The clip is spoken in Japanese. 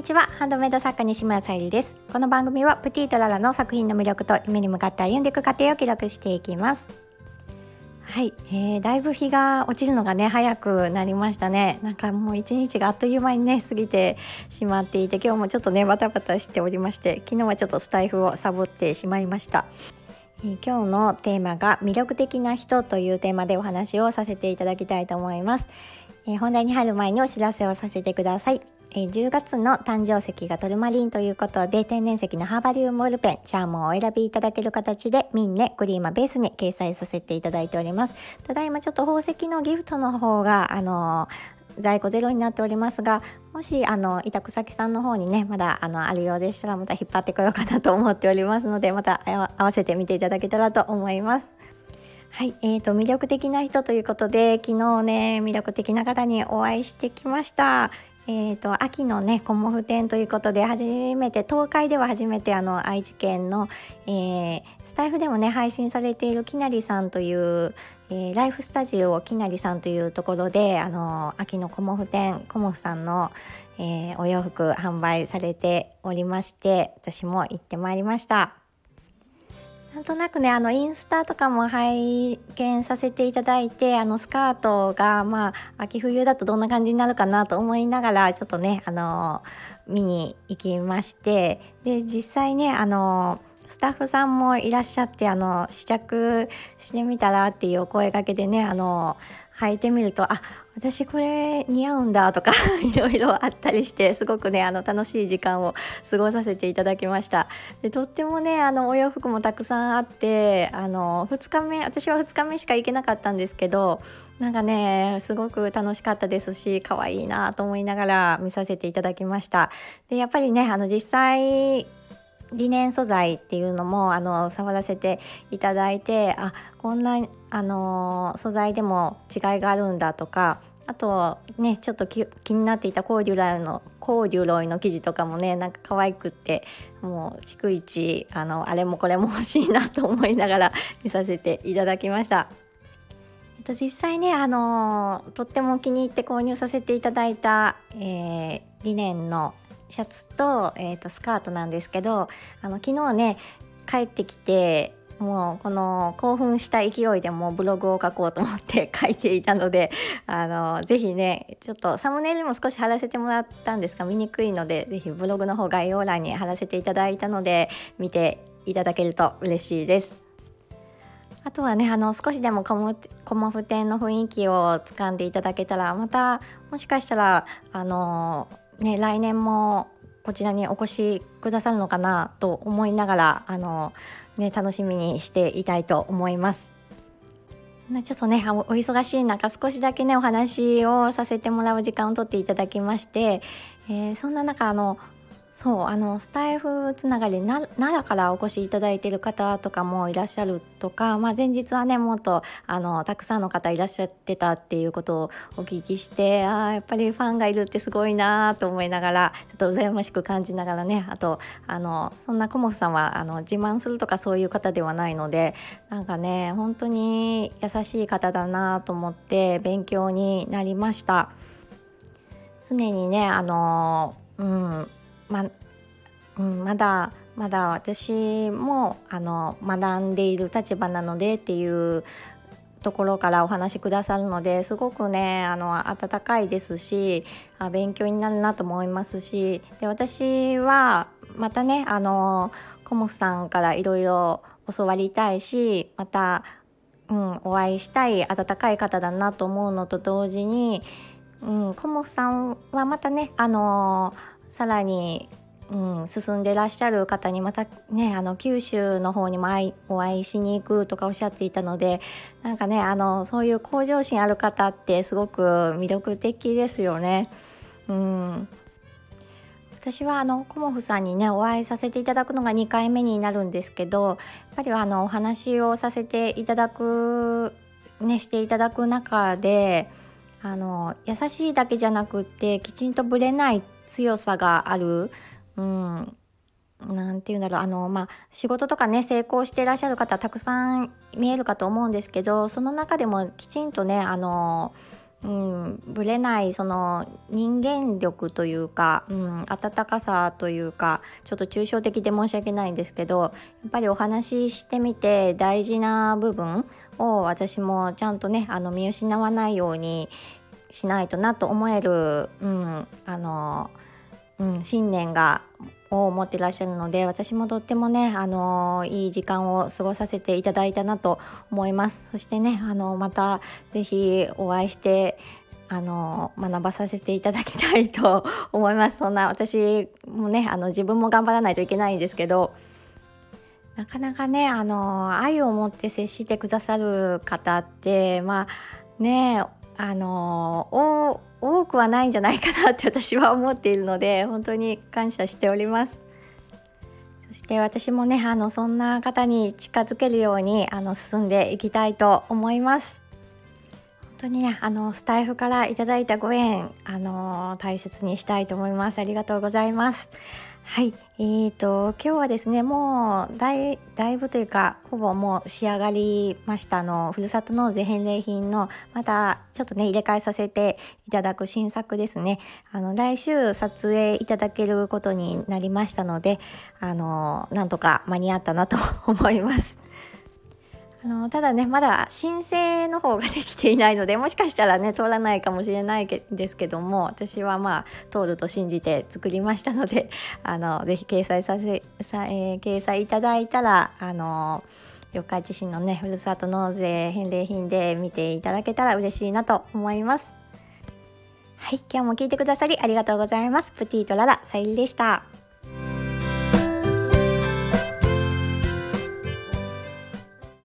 にちは。ハンドメイド作家西村さゆりです。この番組はプティとララの作品の魅力と夢に向かって歩んでいく過程を記録していきます。はい、えー、だいぶ日が落ちるのがね早くなりましたね。なんかもう一日があっという間にね過ぎてしまっていて今日もちょっとねバタバタしておりまして昨日はちょっとスタイフをサボってしまいました。え今日のテーマが魅力的な人というテーマでお話をさせていただきたいと思います、えー、本題に入る前にお知らせをさせてください。えー、10月の誕生石がトルマリンということで、天然石のハーバリウムボールペン、チャームをお選びいただける形で、ミンネ、クリーマベースに掲載させていただいております。ただいまちょっと宝石のギフトの方が、あのー、在庫ゼロになっておりますが、もし、あの、委託先さんの方にね、まだ、あの、あるようでしたら、また引っ張ってこようかなと思っておりますので、また合わせてみていただけたらと思います。はい、えーと、魅力的な人ということで、昨日ね、魅力的な方にお会いしてきました。えーと、秋のねコモフ展ということで初めて東海では初めてあの愛知県の、えー、スタイフでもね配信されているきなりさんという、えー、ライフスタジオきなりさんというところであの秋のコモフ展コモフさんの、えー、お洋服販売されておりまして私も行ってまいりました。なんとなくねあのインスタとかも拝見させていただいてあのスカートがまあ秋冬だとどんな感じになるかなと思いながらちょっとねあの見に行きまして。で実際ねあのスタッフさんもいらっしゃってあの試着してみたらっていうお声がけでねあの履いてみるとあ私これ似合うんだとか いろいろあったりしてすごくねあの楽しい時間を過ごさせていただきました。でとってもねあのお洋服もたくさんあってあの2日目私は2日目しか行けなかったんですけどなんかねすごく楽しかったですし可愛いなと思いながら見させていただきました。でやっぱりねあの実際リネン素材っていうのもあの触らせていただいてあこんなあの素材でも違いがあるんだとかあとねちょっと気になっていたコーデュライのコーデュロイの生地とかもねなんか可愛くってもう逐一あのあれもこれも欲しいなと思いながら 見させていただきました。と、実際ね、あのとっても気に入って購入させていただいた、えー、リネンのシャツと,、えー、とスカートなんですけどあの昨日ね帰ってきてもうこの興奮した勢いでもブログを書こうと思って 書いていたのであのぜひねちょっとサムネイルも少し貼らせてもらったんですが見にくいのでぜひブログの方概要欄に貼らせていただいたので見ていただけると嬉しいです。あとはねあの少しでもコモコモフ展の雰囲気をつかんでいただけたらまたもしかしたらあのね来年もこちらにお越しくださるのかなと思いながらあのね、楽しみにしていたいと思います。ちょっとねお忙しい中少しだけねお話をさせてもらう時間を取っていただきまして、えー、そんな中あのそうあのスタイフつながり奈良からお越しいただいてる方とかもいらっしゃるとか、まあ、前日はねもっとあのたくさんの方いらっしゃってたっていうことをお聞きしてあやっぱりファンがいるってすごいなと思いながらちょっと羨ましく感じながらねあとあのそんなコモフさんはあの自慢するとかそういう方ではないのでなんかね本当に優しい方だなと思って勉強になりました。常にねあのうんまうん、まだまだ私もあの学んでいる立場なのでっていうところからお話しくださるのですごくねあの温かいですしあ勉強になるなと思いますしで私はまたねあのコモフさんからいろいろ教わりたいしまた、うん、お会いしたい温かい方だなと思うのと同時に、うん、コモフさんはまたねあのさらに、うん、進んでらっしゃる方にまたねあの九州の方にもお会いしに行くとかおっしゃっていたのでなんかねあのそういう向上心ある方ってすごく魅力的ですよね。うん私はあのコモフさんにねお会いさせていただくのが2回目になるんですけどやっぱりあのお話をさせていただくねしていただく中であの優しいだけじゃなくってきちんとぶれない強さがある、うん、なんて言うんだろう。あのまあ仕事とかね成功していらっしゃる方たくさん見えるかと思うんですけどその中でもきちんとねあのうん、ぶれないその人間力というか、うん、温かさというかちょっと抽象的で申し訳ないんですけどやっぱりお話ししてみて大事な部分を私もちゃんとねあの見失わないようにしないとなと思える、うん、あの、うん、信念がを持ってらっしゃるので私もとってもね、あのいい時間を過ごさせていただいたなと思います。そしてね、あのまた是非お会いしてあの学ばさせていただきたいと思います。そんな私もねあの自分も頑張らないといけないんですけどなかなかねあの愛を持って接してくださる方ってまあねあの多くはないんじゃないかなって私は思っているので本当に感謝しております。そして私もねあのそんな方に近づけるようにあの進んでいきたいと思います。本当にねあのスタイフからいただいたご縁あの大切にしたいと思います。ありがとうございます。はい、えーと今日はですねもうだいだいぶというかほぼもう仕上がりましたのふるさと納税返礼品のまたちょっとね入れ替えさせていただく新作ですねあの来週撮影いただけることになりましたのであのなんとか間に合ったなと思います。あのただねまだ申請の方ができていないのでもしかしたらね通らないかもしれないですけども私はまあ通ると信じて作りましたので あのぜひ掲載させさ、えー、掲載いただいたらあの四日市市のねふるさと納税返礼品で見ていただけたら嬉しいなと思います。はい今日も聞いてくださりありがとうございます。プティとララさゆりでした。